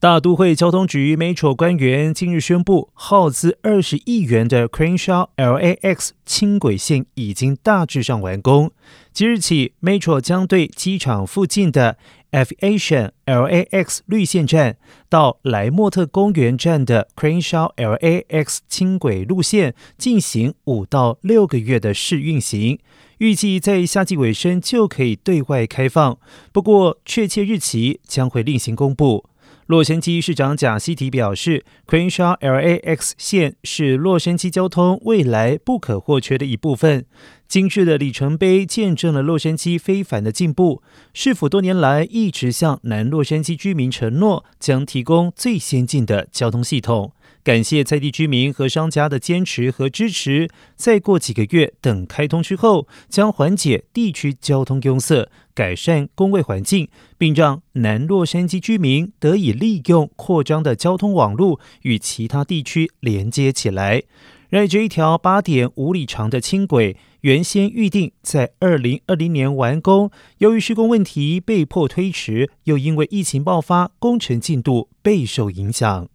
大都会交通局 Metro 官员近日宣布，耗资二十亿元的 Crenshaw LAX 轻轨线已经大致上完工。即日起，Metro 将对机场附近的 Aviation LAX 绿线站到莱莫特公园站的 Crenshaw LAX 轻轨路线进行五到六个月的试运行，预计在夏季尾声就可以对外开放。不过，确切日期将会另行公布。洛杉矶市长贾西提表示，Crenshaw LAX 线是洛杉矶交通未来不可或缺的一部分。今日的里程碑见证了洛杉矶非凡的进步。市府多年来一直向南洛杉矶居民承诺，将提供最先进的交通系统。感谢在地居民和商家的坚持和支持。再过几个月，等开通之后，将缓解地区交通拥塞，改善工位环境，并让南洛杉矶居民得以利用扩张的交通网络与其他地区连接起来。然而，这一条八点五里长的轻轨，原先预定在二零二零年完工，由于施工问题被迫推迟，又因为疫情爆发，工程进度备受影响。